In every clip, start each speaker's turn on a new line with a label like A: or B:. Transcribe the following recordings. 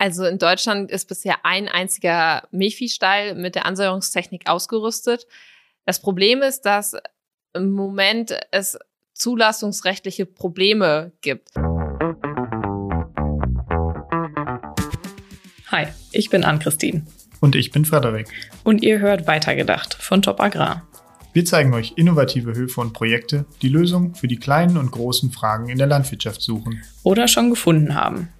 A: Also in Deutschland ist bisher ein einziger Milchviehstall mit der Ansäuerungstechnik ausgerüstet. Das Problem ist, dass im Moment es zulassungsrechtliche Probleme gibt.
B: Hi, ich bin Ann-Christine.
C: Und ich bin Frederik.
B: Und ihr hört Weitergedacht von Top Agrar.
C: Wir zeigen euch innovative Höfe und Projekte, die Lösungen für die kleinen und großen Fragen in der Landwirtschaft suchen.
B: Oder schon gefunden haben.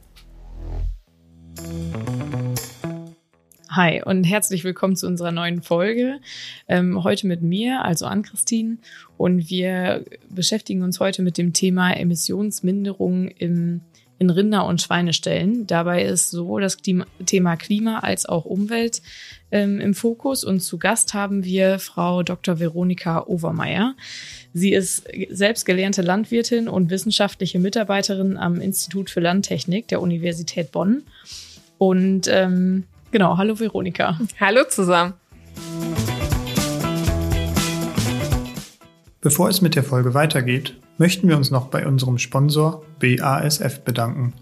B: Hi und herzlich willkommen zu unserer neuen Folge. Ähm, heute mit mir, also an Christine. Und wir beschäftigen uns heute mit dem Thema Emissionsminderung im, in Rinder- und Schweineställen. Dabei ist sowohl das Thema Klima als auch Umwelt ähm, im Fokus. Und zu Gast haben wir Frau Dr. Veronika Overmeier. Sie ist selbst gelernte Landwirtin und wissenschaftliche Mitarbeiterin am Institut für Landtechnik der Universität Bonn. Und ähm, Genau, hallo Veronika.
A: Hallo zusammen.
C: Bevor es mit der Folge weitergeht, möchten wir uns noch bei unserem Sponsor BASF bedanken.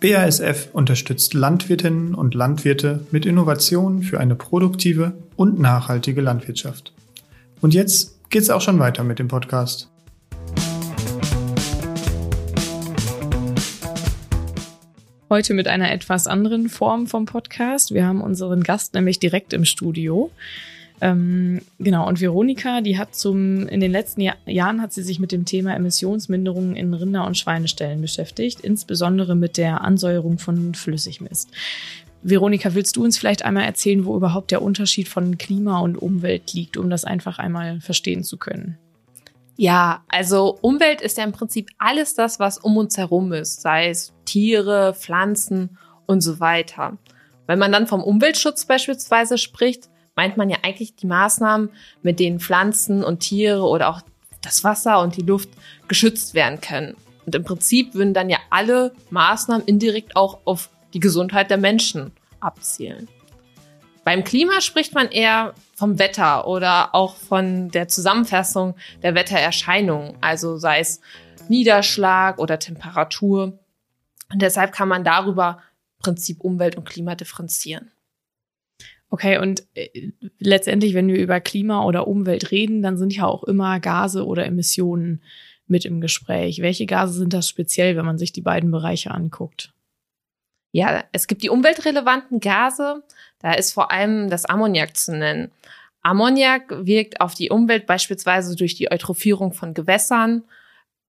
C: BASF unterstützt Landwirtinnen und Landwirte mit Innovationen für eine produktive und nachhaltige Landwirtschaft. Und jetzt geht's auch schon weiter mit dem Podcast.
B: Heute mit einer etwas anderen Form vom Podcast. Wir haben unseren Gast nämlich direkt im Studio. Ähm, genau, und Veronika, die hat zum, in den letzten Jahr, Jahren hat sie sich mit dem Thema Emissionsminderungen in Rinder- und Schweineställen beschäftigt, insbesondere mit der Ansäuerung von Flüssigmist. Veronika, willst du uns vielleicht einmal erzählen, wo überhaupt der Unterschied von Klima und Umwelt liegt, um das einfach einmal verstehen zu können?
A: Ja, also Umwelt ist ja im Prinzip alles das, was um uns herum ist, sei es Tiere, Pflanzen und so weiter. Wenn man dann vom Umweltschutz beispielsweise spricht, meint man ja eigentlich die Maßnahmen, mit denen Pflanzen und Tiere oder auch das Wasser und die Luft geschützt werden können. Und im Prinzip würden dann ja alle Maßnahmen indirekt auch auf die Gesundheit der Menschen abzielen. Beim Klima spricht man eher vom Wetter oder auch von der Zusammenfassung der Wettererscheinungen, also sei es Niederschlag oder Temperatur. Und deshalb kann man darüber Prinzip Umwelt und Klima differenzieren.
B: Okay, und äh, letztendlich, wenn wir über Klima oder Umwelt reden, dann sind ja auch immer Gase oder Emissionen mit im Gespräch. Welche Gase sind das speziell, wenn man sich die beiden Bereiche anguckt?
A: Ja, es gibt die umweltrelevanten Gase. Da ist vor allem das Ammoniak zu nennen. Ammoniak wirkt auf die Umwelt beispielsweise durch die Eutrophierung von Gewässern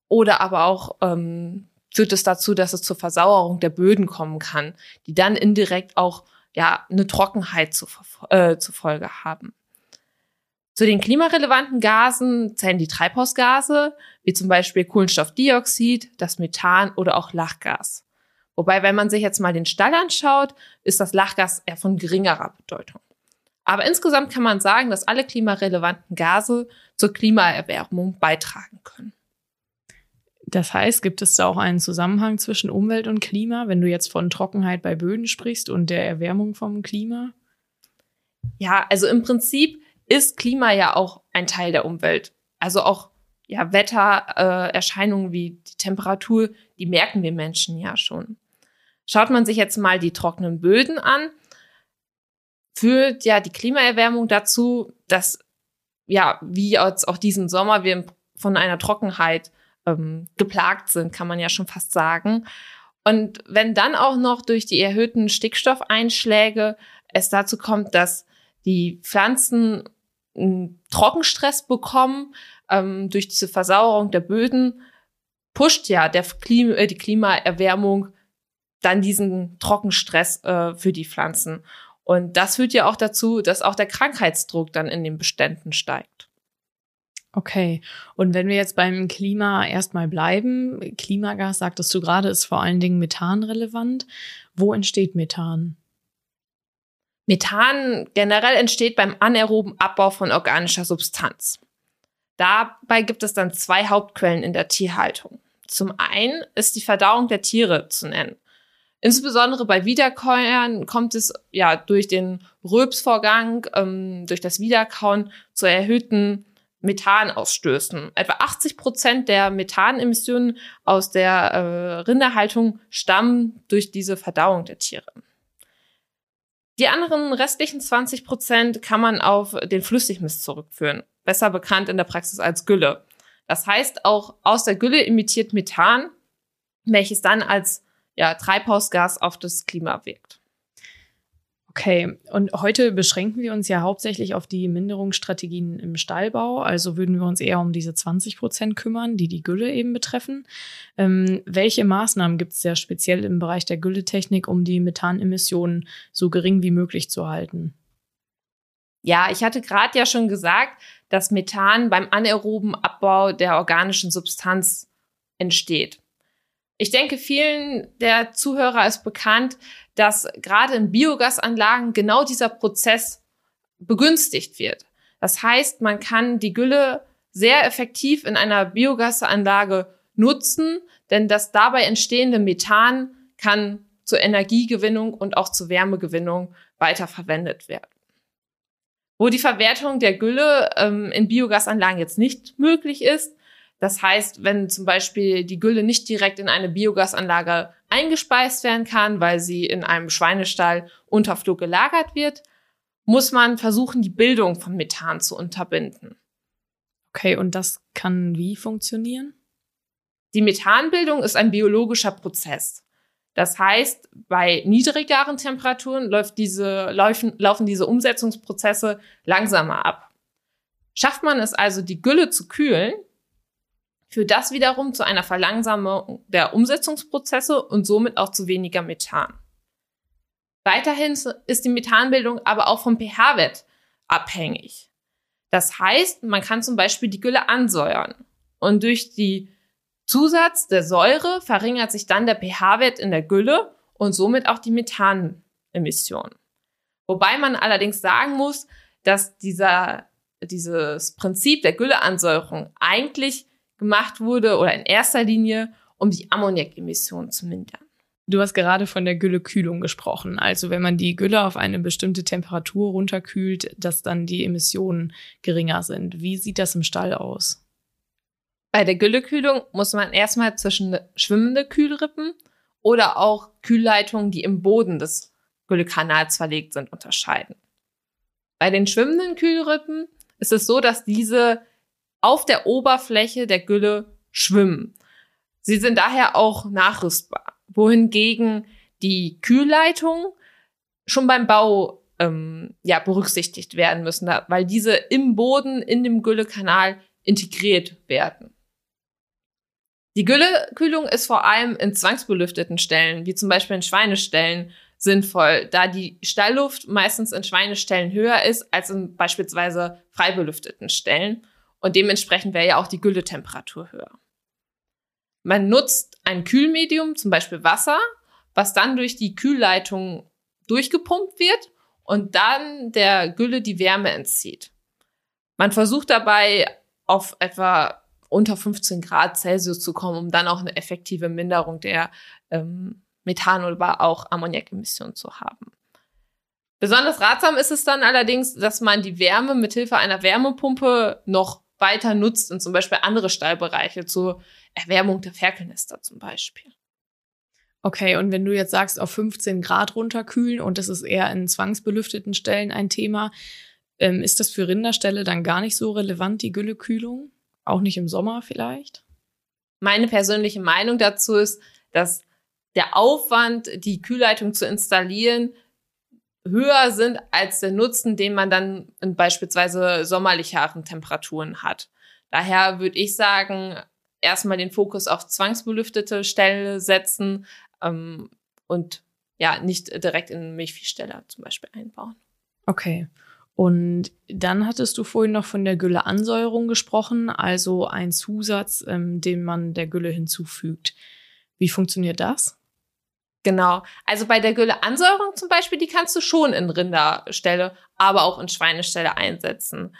A: oder aber auch ähm, führt es dazu, dass es zur Versauerung der Böden kommen kann, die dann indirekt auch ja eine Trockenheit zu, äh, zur Folge haben. Zu den klimarelevanten Gasen zählen die Treibhausgase, wie zum Beispiel Kohlenstoffdioxid, das Methan oder auch Lachgas. Wobei, wenn man sich jetzt mal den Stall anschaut, ist das Lachgas eher von geringerer Bedeutung. Aber insgesamt kann man sagen, dass alle klimarelevanten Gase zur Klimaerwärmung beitragen können.
B: Das heißt, gibt es da auch einen Zusammenhang zwischen Umwelt und Klima, wenn du jetzt von Trockenheit bei Böden sprichst und der Erwärmung vom Klima?
A: Ja, also im Prinzip ist Klima ja auch ein Teil der Umwelt. Also auch ja, Wettererscheinungen äh, wie die Temperatur, die merken wir Menschen ja schon. Schaut man sich jetzt mal die trockenen Böden an, führt ja die Klimaerwärmung dazu, dass ja, wie jetzt auch diesen Sommer wir von einer Trockenheit ähm, geplagt sind, kann man ja schon fast sagen. Und wenn dann auch noch durch die erhöhten Stickstoffeinschläge es dazu kommt, dass die Pflanzen Trockenstress bekommen ähm, durch diese Versauerung der Böden, pusht ja der Klima, äh, die Klimaerwärmung dann diesen Trockenstress äh, für die Pflanzen. Und das führt ja auch dazu, dass auch der Krankheitsdruck dann in den Beständen steigt.
B: Okay. Und wenn wir jetzt beim Klima erstmal bleiben, Klimagas, sagtest du gerade, ist vor allen Dingen Methan relevant. Wo entsteht Methan?
A: Methan generell entsteht beim anaeroben Abbau von organischer Substanz. Dabei gibt es dann zwei Hauptquellen in der Tierhaltung. Zum einen ist die Verdauung der Tiere zu nennen. Insbesondere bei Wiederkäuern kommt es ja durch den Röpsvorgang, ähm, durch das Wiederkauen zu erhöhten Methanausstößen. Etwa 80 Prozent der Methanemissionen aus der äh, Rinderhaltung stammen durch diese Verdauung der Tiere. Die anderen restlichen 20 Prozent kann man auf den Flüssigmist zurückführen, besser bekannt in der Praxis als Gülle. Das heißt, auch aus der Gülle emittiert Methan, welches dann als ja, Treibhausgas auf das Klima wirkt.
B: Okay, und heute beschränken wir uns ja hauptsächlich auf die Minderungsstrategien im Stallbau. Also würden wir uns eher um diese 20 Prozent kümmern, die die Gülle eben betreffen. Ähm, welche Maßnahmen gibt es ja speziell im Bereich der Gülletechnik, um die Methanemissionen so gering wie möglich zu halten?
A: Ja, ich hatte gerade ja schon gesagt, dass Methan beim anaeroben Abbau der organischen Substanz entsteht. Ich denke, vielen der Zuhörer ist bekannt, dass gerade in Biogasanlagen genau dieser Prozess begünstigt wird. Das heißt, man kann die Gülle sehr effektiv in einer Biogasanlage nutzen, denn das dabei entstehende Methan kann zur Energiegewinnung und auch zur Wärmegewinnung weiterverwendet werden. Wo die Verwertung der Gülle ähm, in Biogasanlagen jetzt nicht möglich ist, das heißt, wenn zum Beispiel die Gülle nicht direkt in eine Biogasanlage eingespeist werden kann, weil sie in einem Schweinestall Unterflug gelagert wird, muss man versuchen, die Bildung von Methan zu unterbinden.
B: Okay, und das kann wie funktionieren?
A: Die Methanbildung ist ein biologischer Prozess. Das heißt, bei niedrigeren Temperaturen läuft diese, laufen, laufen diese Umsetzungsprozesse langsamer ab. Schafft man es also, die Gülle zu kühlen, führt das wiederum zu einer Verlangsamung der Umsetzungsprozesse und somit auch zu weniger Methan. Weiterhin ist die Methanbildung aber auch vom pH-Wert abhängig. Das heißt, man kann zum Beispiel die Gülle ansäuern und durch die Zusatz der Säure verringert sich dann der pH-Wert in der Gülle und somit auch die Methanemission. Wobei man allerdings sagen muss, dass dieser, dieses Prinzip der Gülleansäuerung eigentlich gemacht wurde oder in erster Linie, um die Ammoniakemissionen zu mindern.
B: Du hast gerade von der Güllekühlung gesprochen. Also wenn man die Gülle auf eine bestimmte Temperatur runterkühlt, dass dann die Emissionen geringer sind. Wie sieht das im Stall aus?
A: Bei der Güllekühlung muss man erstmal zwischen schwimmende Kühlrippen oder auch Kühlleitungen, die im Boden des Güllekanals verlegt sind, unterscheiden. Bei den schwimmenden Kühlrippen ist es so, dass diese auf der Oberfläche der Gülle schwimmen. Sie sind daher auch nachrüstbar, wohingegen die Kühlleitungen schon beim Bau ähm, ja, berücksichtigt werden müssen, weil diese im Boden in dem Güllekanal integriert werden. Die Güllekühlung ist vor allem in zwangsbelüfteten Stellen, wie zum Beispiel in Schweineställen, sinnvoll, da die Stallluft meistens in Schweineställen höher ist als in beispielsweise frei belüfteten Stellen und dementsprechend wäre ja auch die Gülletemperatur höher. Man nutzt ein Kühlmedium, zum Beispiel Wasser, was dann durch die Kühlleitung durchgepumpt wird und dann der Gülle die Wärme entzieht. Man versucht dabei auf etwa unter 15 Grad Celsius zu kommen, um dann auch eine effektive Minderung der ähm, Methan- oder auch Ammoniakemissionen zu haben. Besonders ratsam ist es dann allerdings, dass man die Wärme mithilfe einer Wärmepumpe noch weiter nutzt in zum Beispiel andere Stallbereiche zur Erwärmung der Ferkelnester zum Beispiel.
B: Okay, und wenn du jetzt sagst, auf 15 Grad runterkühlen und das ist eher in zwangsbelüfteten Stellen ein Thema, ähm, ist das für Rinderställe dann gar nicht so relevant, die Güllekühlung? Auch nicht im Sommer vielleicht?
A: Meine persönliche Meinung dazu ist, dass der Aufwand, die Kühlleitung zu installieren, höher sind als der Nutzen, den man dann in beispielsweise sommerlicheren Temperaturen hat. Daher würde ich sagen, erstmal den Fokus auf zwangsbelüftete Ställe setzen ähm, und ja, nicht direkt in Milchviehställe zum Beispiel einbauen.
B: Okay. Und dann hattest du vorhin noch von der Gülleansäuerung gesprochen, also ein Zusatz, ähm, den man der Gülle hinzufügt. Wie funktioniert das?
A: Genau. Also bei der Gülleansäuerung zum Beispiel, die kannst du schon in Rinderstelle, aber auch in Schweinestelle einsetzen.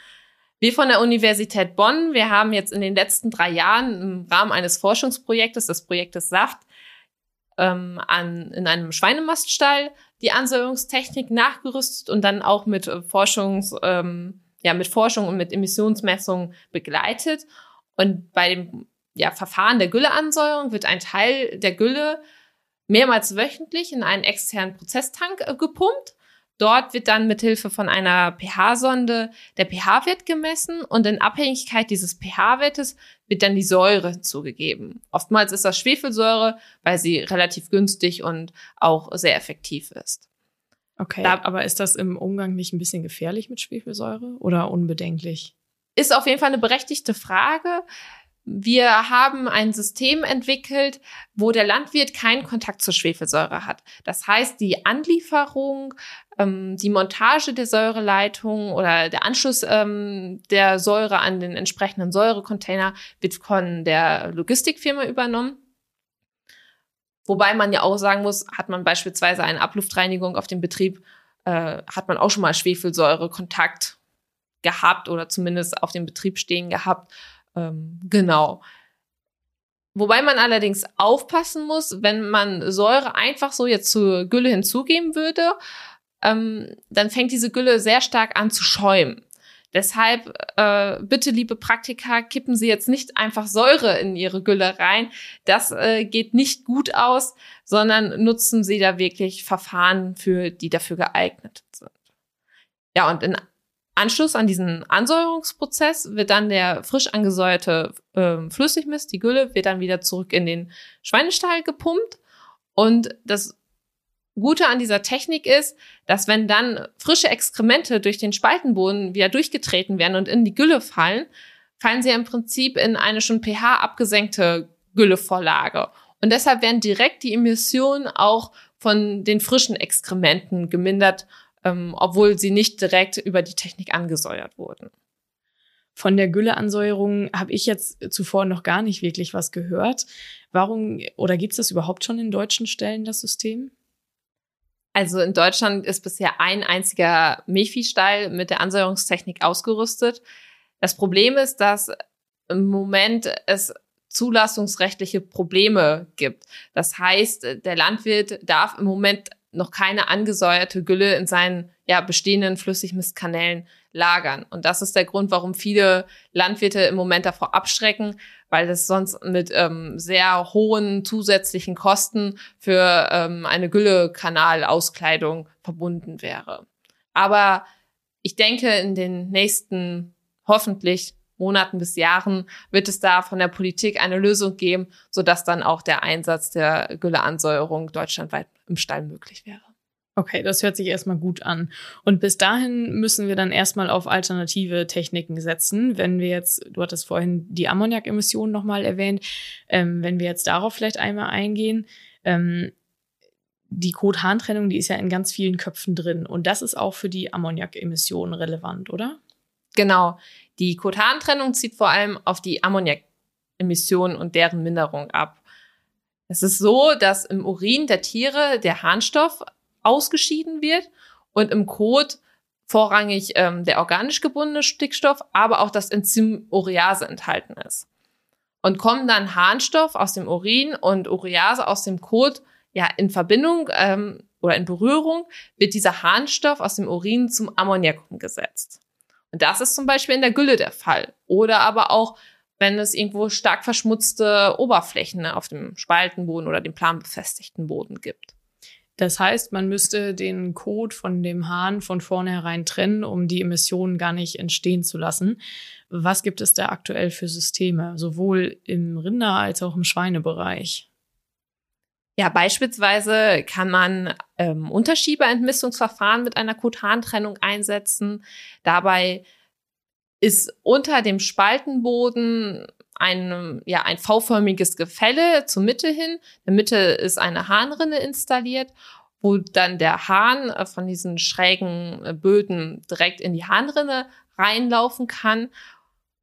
A: Wir von der Universität Bonn, wir haben jetzt in den letzten drei Jahren im Rahmen eines Forschungsprojektes, des Projektes Saft, ähm, an, in einem Schweinemaststall die Ansäuerungstechnik nachgerüstet und dann auch mit Forschungs, ähm, ja, mit Forschung und mit Emissionsmessungen begleitet. Und bei dem ja, Verfahren der Gülleansäuerung wird ein Teil der Gülle mehrmals wöchentlich in einen externen Prozesstank äh, gepumpt, Dort wird dann mithilfe von einer pH-Sonde der pH-Wert gemessen und in Abhängigkeit dieses pH-Wertes wird dann die Säure hinzugegeben. Oftmals ist das Schwefelsäure, weil sie relativ günstig und auch sehr effektiv ist.
B: Okay, da, aber ist das im Umgang nicht ein bisschen gefährlich mit Schwefelsäure oder unbedenklich?
A: Ist auf jeden Fall eine berechtigte Frage. Wir haben ein System entwickelt, wo der Landwirt keinen Kontakt zur Schwefelsäure hat. Das heißt, die Anlieferung, ähm, die Montage der Säureleitung oder der Anschluss ähm, der Säure an den entsprechenden Säurecontainer wird von der Logistikfirma übernommen. Wobei man ja auch sagen muss, hat man beispielsweise eine Abluftreinigung auf dem Betrieb, äh, hat man auch schon mal Schwefelsäure-Kontakt gehabt oder zumindest auf dem Betrieb stehen gehabt. Ähm, genau. Wobei man allerdings aufpassen muss, wenn man Säure einfach so jetzt zur Gülle hinzugeben würde, ähm, dann fängt diese Gülle sehr stark an zu schäumen. Deshalb äh, bitte, liebe Praktiker, kippen Sie jetzt nicht einfach Säure in Ihre Gülle rein. Das äh, geht nicht gut aus, sondern nutzen Sie da wirklich Verfahren für, die dafür geeignet sind. Ja, und in Anschluss an diesen Ansäuerungsprozess wird dann der frisch angesäuerte äh, Flüssigmist, die Gülle, wird dann wieder zurück in den Schweinestall gepumpt. Und das Gute an dieser Technik ist, dass wenn dann frische Exkremente durch den Spaltenboden wieder durchgetreten werden und in die Gülle fallen, fallen sie im Prinzip in eine schon pH abgesenkte Güllevorlage. Und deshalb werden direkt die Emissionen auch von den frischen Exkrementen gemindert ähm, obwohl sie nicht direkt über die Technik angesäuert wurden.
B: Von der Gülleansäuerung habe ich jetzt zuvor noch gar nicht wirklich was gehört. Warum oder gibt es das überhaupt schon in deutschen Stellen, das System?
A: Also in Deutschland ist bisher ein einziger Milchviehstall mit der Ansäuerungstechnik ausgerüstet. Das Problem ist, dass im Moment es zulassungsrechtliche Probleme gibt. Das heißt, der Landwirt darf im Moment noch keine angesäuerte Gülle in seinen ja, bestehenden Flüssigmistkanälen lagern. Und das ist der Grund, warum viele Landwirte im Moment davor abschrecken, weil das sonst mit ähm, sehr hohen zusätzlichen Kosten für ähm, eine Güllekanalauskleidung verbunden wäre. Aber ich denke, in den nächsten hoffentlich Monaten bis Jahren wird es da von der Politik eine Lösung geben, sodass dann auch der Einsatz der Gülleansäuerung deutschlandweit im Stall möglich wäre.
B: Okay, das hört sich erstmal gut an. Und bis dahin müssen wir dann erstmal auf alternative Techniken setzen. Wenn wir jetzt, du hattest vorhin die Ammoniakemissionen nochmal erwähnt, ähm, wenn wir jetzt darauf vielleicht einmal eingehen, ähm, die Kot-Hahn-Trennung, die ist ja in ganz vielen Köpfen drin. Und das ist auch für die Ammoniakemissionen relevant, oder?
A: Genau. Die Kotantrennung zieht vor allem auf die Ammoniakemissionen und deren Minderung ab. Es ist so, dass im Urin der Tiere der Harnstoff ausgeschieden wird und im Kot vorrangig ähm, der organisch gebundene Stickstoff, aber auch das Enzym Urease enthalten ist. Und kommen dann Harnstoff aus dem Urin und Urease aus dem Kot ja in Verbindung ähm, oder in Berührung, wird dieser Harnstoff aus dem Urin zum Ammoniak umgesetzt. Und das ist zum Beispiel in der Gülle der Fall. Oder aber auch, wenn es irgendwo stark verschmutzte Oberflächen auf dem Spaltenboden oder dem planbefestigten Boden gibt.
B: Das heißt, man müsste den Kot von dem Hahn von vornherein trennen, um die Emissionen gar nicht entstehen zu lassen. Was gibt es da aktuell für Systeme, sowohl im Rinder- als auch im Schweinebereich?
A: Ja, beispielsweise kann man ähm, Unterschieberentmistungsverfahren mit einer Kotantrennung einsetzen. Dabei ist unter dem Spaltenboden ein, ja, ein V-förmiges Gefälle zur Mitte hin. In der Mitte ist eine Harnrinne installiert, wo dann der Hahn äh, von diesen schrägen äh, Böden direkt in die Harnrinne reinlaufen kann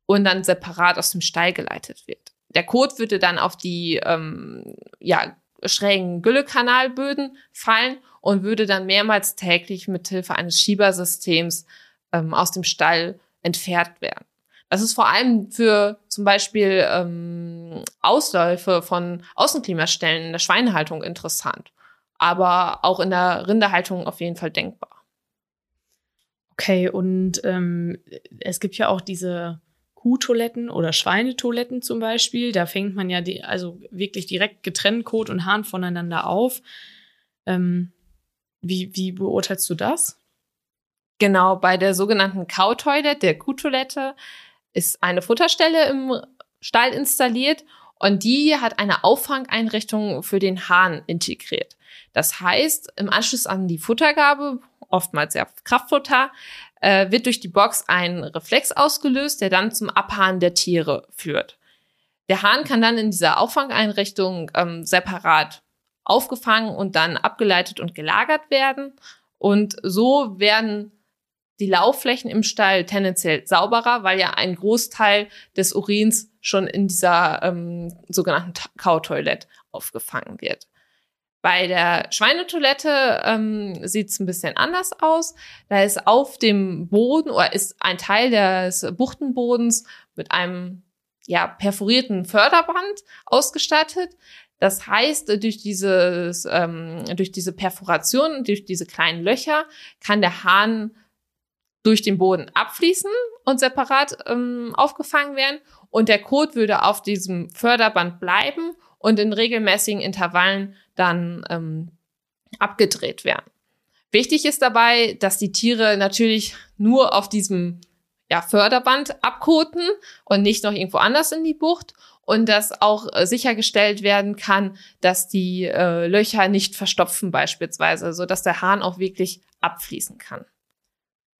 A: und dann separat aus dem Stall geleitet wird. Der Kot würde dann auf die ähm, ja, schrägen Güllekanalböden fallen und würde dann mehrmals täglich mit Hilfe eines Schiebersystems ähm, aus dem Stall entfernt werden. Das ist vor allem für zum Beispiel ähm, Ausläufe von Außenklimastellen in der Schweinehaltung interessant, aber auch in der Rinderhaltung auf jeden Fall denkbar.
B: Okay, und ähm, es gibt ja auch diese Kuhtoiletten oder Schweinetoiletten zum Beispiel. Da fängt man ja die, also wirklich direkt getrennt Kot und Hahn voneinander auf. Ähm, wie, wie beurteilst du das?
A: Genau, bei der sogenannten Cow-Toilet, der Kuhtoilette, ist eine Futterstelle im Stall installiert und die hat eine Auffangeinrichtung für den Hahn integriert. Das heißt, im Anschluss an die Futtergabe, oftmals ja Kraftfutter, äh, wird durch die Box ein Reflex ausgelöst, der dann zum Abhahn der Tiere führt. Der Hahn kann dann in dieser Auffangeinrichtung ähm, separat aufgefangen und dann abgeleitet und gelagert werden. Und so werden die Laufflächen im Stall tendenziell sauberer, weil ja ein Großteil des Urins schon in dieser ähm, sogenannten Kautoilette aufgefangen wird. Bei der Schweinetoilette ähm, sieht es ein bisschen anders aus. Da ist auf dem Boden oder ist ein Teil des Buchtenbodens mit einem ja, perforierten Förderband ausgestattet. Das heißt, durch, dieses, ähm, durch diese Perforation, durch diese kleinen Löcher kann der Hahn durch den Boden abfließen und separat ähm, aufgefangen werden. Und der Kot würde auf diesem Förderband bleiben und in regelmäßigen Intervallen dann ähm, abgedreht werden. Wichtig ist dabei, dass die Tiere natürlich nur auf diesem ja, Förderband abkoten und nicht noch irgendwo anders in die Bucht und dass auch äh, sichergestellt werden kann, dass die äh, Löcher nicht verstopfen beispielsweise, so dass der Hahn auch wirklich abfließen kann.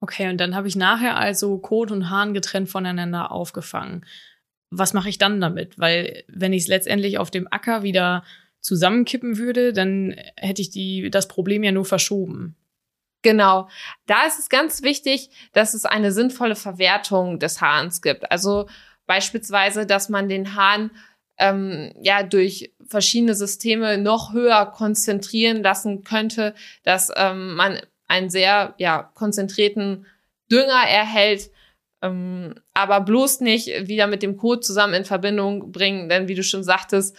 B: Okay, und dann habe ich nachher also Kot und Hahn getrennt voneinander aufgefangen. Was mache ich dann damit? Weil wenn ich es letztendlich auf dem Acker wieder zusammenkippen würde, dann hätte ich die, das Problem ja nur verschoben.
A: Genau. Da ist es ganz wichtig, dass es eine sinnvolle Verwertung des Hahns gibt. Also beispielsweise, dass man den Hahn ähm, ja durch verschiedene Systeme noch höher konzentrieren lassen könnte, dass ähm, man einen sehr ja, konzentrierten Dünger erhält, ähm, aber bloß nicht wieder mit dem Kot zusammen in Verbindung bringen, denn wie du schon sagtest,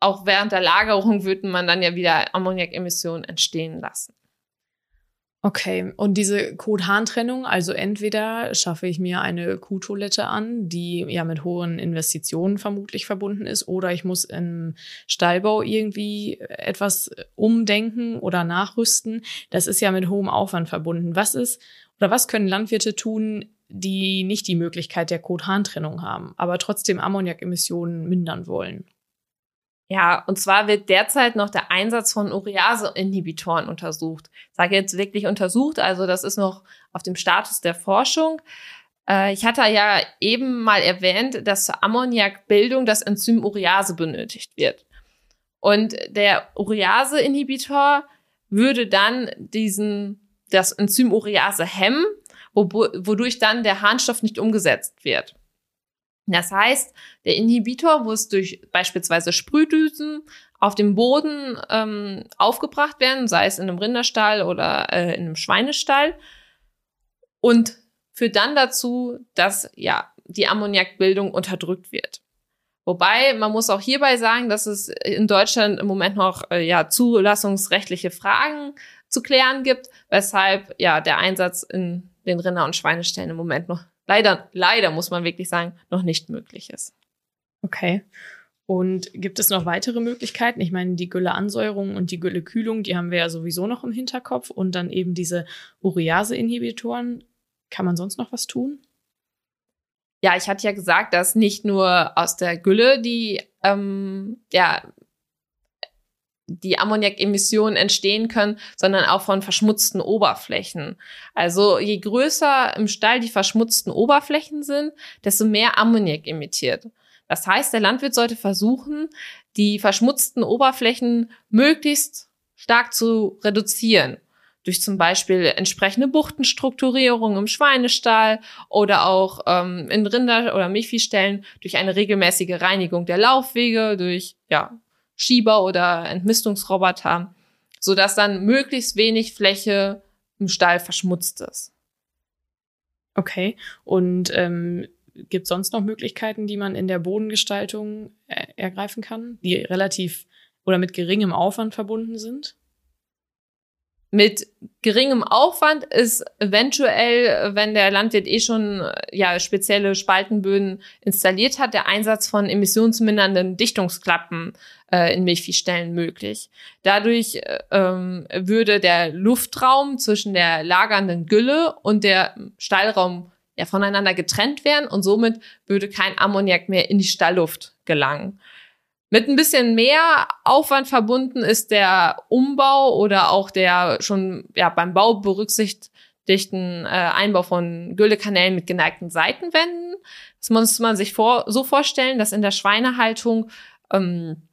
A: auch während der Lagerung würde man dann ja wieder Ammoniakemissionen entstehen lassen.
B: Okay, und diese Kot-Hahn-Trennung, also entweder schaffe ich mir eine Kuhtoilette an, die ja mit hohen Investitionen vermutlich verbunden ist, oder ich muss im Stallbau irgendwie etwas umdenken oder nachrüsten. Das ist ja mit hohem Aufwand verbunden. Was ist oder was können Landwirte tun, die nicht die Möglichkeit der Kot-Hahn-Trennung haben, aber trotzdem Ammoniakemissionen mindern wollen?
A: Ja, und zwar wird derzeit noch der Einsatz von Urease-Inhibitoren untersucht. Ich sage jetzt wirklich untersucht, also das ist noch auf dem Status der Forschung. Äh, ich hatte ja eben mal erwähnt, dass zur Ammoniakbildung das Enzym Urease benötigt wird. Und der Urease-Inhibitor würde dann diesen, das Enzym Urease hemmen, wodurch dann der Harnstoff nicht umgesetzt wird. Das heißt, der Inhibitor muss durch beispielsweise Sprühdüsen auf dem Boden ähm, aufgebracht werden, sei es in einem Rinderstall oder äh, in einem Schweinestall und führt dann dazu, dass ja die Ammoniakbildung unterdrückt wird. Wobei man muss auch hierbei sagen, dass es in Deutschland im Moment noch äh, ja zulassungsrechtliche Fragen zu klären gibt, weshalb ja der Einsatz in den Rinder- und Schweineställen im Moment noch leider, leider muss man wirklich sagen, noch nicht möglich ist.
B: Okay. Und gibt es noch weitere Möglichkeiten? Ich meine, die Gülleansäuerung und die Güllekühlung, die haben wir ja sowieso noch im Hinterkopf. Und dann eben diese Urease-Inhibitoren. Kann man sonst noch was tun?
A: Ja, ich hatte ja gesagt, dass nicht nur aus der Gülle die ähm, ja, die Ammoniakemissionen entstehen können, sondern auch von verschmutzten Oberflächen. Also je größer im Stall die verschmutzten Oberflächen sind, desto mehr Ammoniak emittiert. Das heißt, der Landwirt sollte versuchen, die verschmutzten Oberflächen möglichst stark zu reduzieren. Durch zum Beispiel entsprechende Buchtenstrukturierung im Schweinestall oder auch ähm, in Rinder- oder Milchviehstellen durch eine regelmäßige Reinigung der Laufwege, durch ja, Schieber oder Entmistungsroboter, so dass dann möglichst wenig Fläche im Stall verschmutzt ist.
B: Okay. Und ähm, gibt sonst noch Möglichkeiten, die man in der Bodengestaltung er ergreifen kann, die relativ oder mit geringem Aufwand verbunden sind?
A: Mit geringem Aufwand ist eventuell, wenn der Landwirt eh schon ja spezielle Spaltenböden installiert hat, der Einsatz von emissionsmindernden Dichtungsklappen äh, in Milchviehstellen möglich. Dadurch ähm, würde der Luftraum zwischen der lagernden Gülle und der Stallraum ja voneinander getrennt werden und somit würde kein Ammoniak mehr in die Stallluft gelangen. Mit ein bisschen mehr Aufwand verbunden ist der Umbau oder auch der schon ja, beim Bau berücksichtigten äh, Einbau von Güllekanälen mit geneigten Seitenwänden. Das muss man sich vor, so vorstellen, dass in der Schweinehaltung ähm,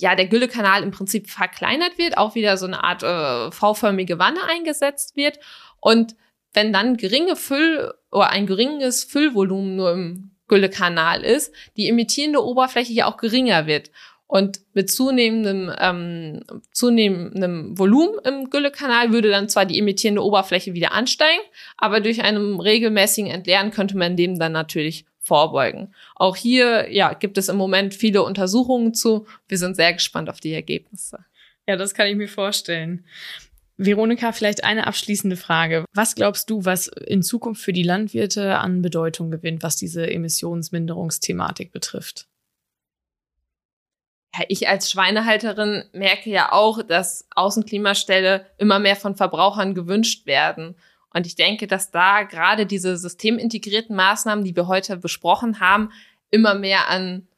A: ja der Güllekanal im Prinzip verkleinert wird, auch wieder so eine Art äh, V-förmige Wanne eingesetzt wird und wenn dann geringe Füll oder ein geringes Füllvolumen nur im Güllekanal ist, die emittierende Oberfläche ja auch geringer wird. Und mit zunehmendem, ähm, zunehmendem Volumen im Güllekanal würde dann zwar die emittierende Oberfläche wieder ansteigen, aber durch einen regelmäßigen Entleeren könnte man dem dann natürlich vorbeugen. Auch hier ja, gibt es im Moment viele Untersuchungen zu. Wir sind sehr gespannt auf die Ergebnisse.
B: Ja, das kann ich mir vorstellen. Veronika, vielleicht eine abschließende Frage. Was glaubst du, was in Zukunft für die Landwirte an Bedeutung gewinnt, was diese Emissionsminderungsthematik betrifft?
A: Ja, ich als Schweinehalterin merke ja auch, dass Außenklimaställe immer mehr von Verbrauchern gewünscht werden. Und ich denke, dass da gerade diese systemintegrierten Maßnahmen, die wir heute besprochen haben, immer mehr an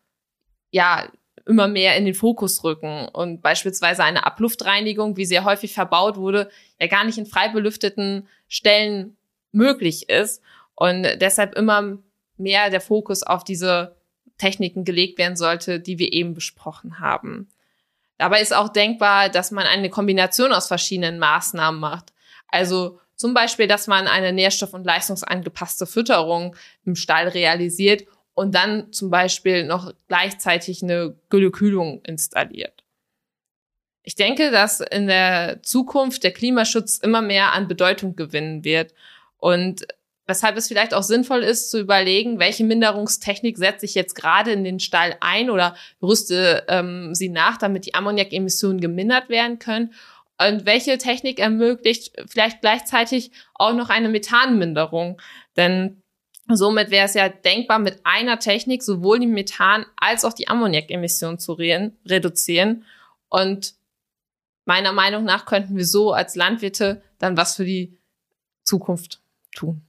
A: ja, immer mehr in den Fokus rücken und beispielsweise eine Abluftreinigung, wie sehr häufig verbaut wurde, ja gar nicht in frei belüfteten Stellen möglich ist und deshalb immer mehr der Fokus auf diese Techniken gelegt werden sollte, die wir eben besprochen haben. Dabei ist auch denkbar, dass man eine Kombination aus verschiedenen Maßnahmen macht. Also zum Beispiel, dass man eine nährstoff- und leistungsangepasste Fütterung im Stall realisiert und dann zum Beispiel noch gleichzeitig eine Güllekühlung installiert. Ich denke, dass in der Zukunft der Klimaschutz immer mehr an Bedeutung gewinnen wird. Und weshalb es vielleicht auch sinnvoll ist zu überlegen, welche Minderungstechnik setze ich jetzt gerade in den Stall ein oder rüste ähm, sie nach, damit die Ammoniakemissionen gemindert werden können. Und welche Technik ermöglicht vielleicht gleichzeitig auch noch eine Methanminderung, denn Somit wäre es ja denkbar, mit einer Technik sowohl die Methan- als auch die Ammoniakemissionen zu re reduzieren. Und meiner Meinung nach könnten wir so als Landwirte dann was für die Zukunft tun.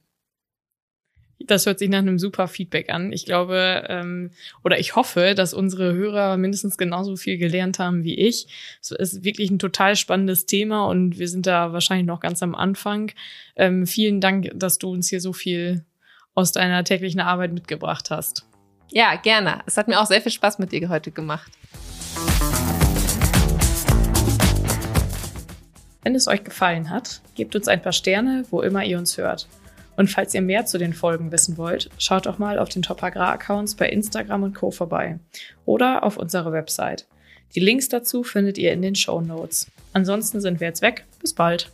B: Das hört sich nach einem super Feedback an. Ich glaube ähm, oder ich hoffe, dass unsere Hörer mindestens genauso viel gelernt haben wie ich. Es ist wirklich ein total spannendes Thema und wir sind da wahrscheinlich noch ganz am Anfang. Ähm, vielen Dank, dass du uns hier so viel aus deiner täglichen Arbeit mitgebracht hast.
A: Ja, gerne. Es hat mir auch sehr viel Spaß mit dir heute gemacht.
B: Wenn es euch gefallen hat, gebt uns ein paar Sterne, wo immer ihr uns hört. Und falls ihr mehr zu den Folgen wissen wollt, schaut doch mal auf den Top Agrar Accounts bei Instagram und Co. vorbei oder auf unserer Website. Die Links dazu findet ihr in den Show Notes. Ansonsten sind wir jetzt weg. Bis bald.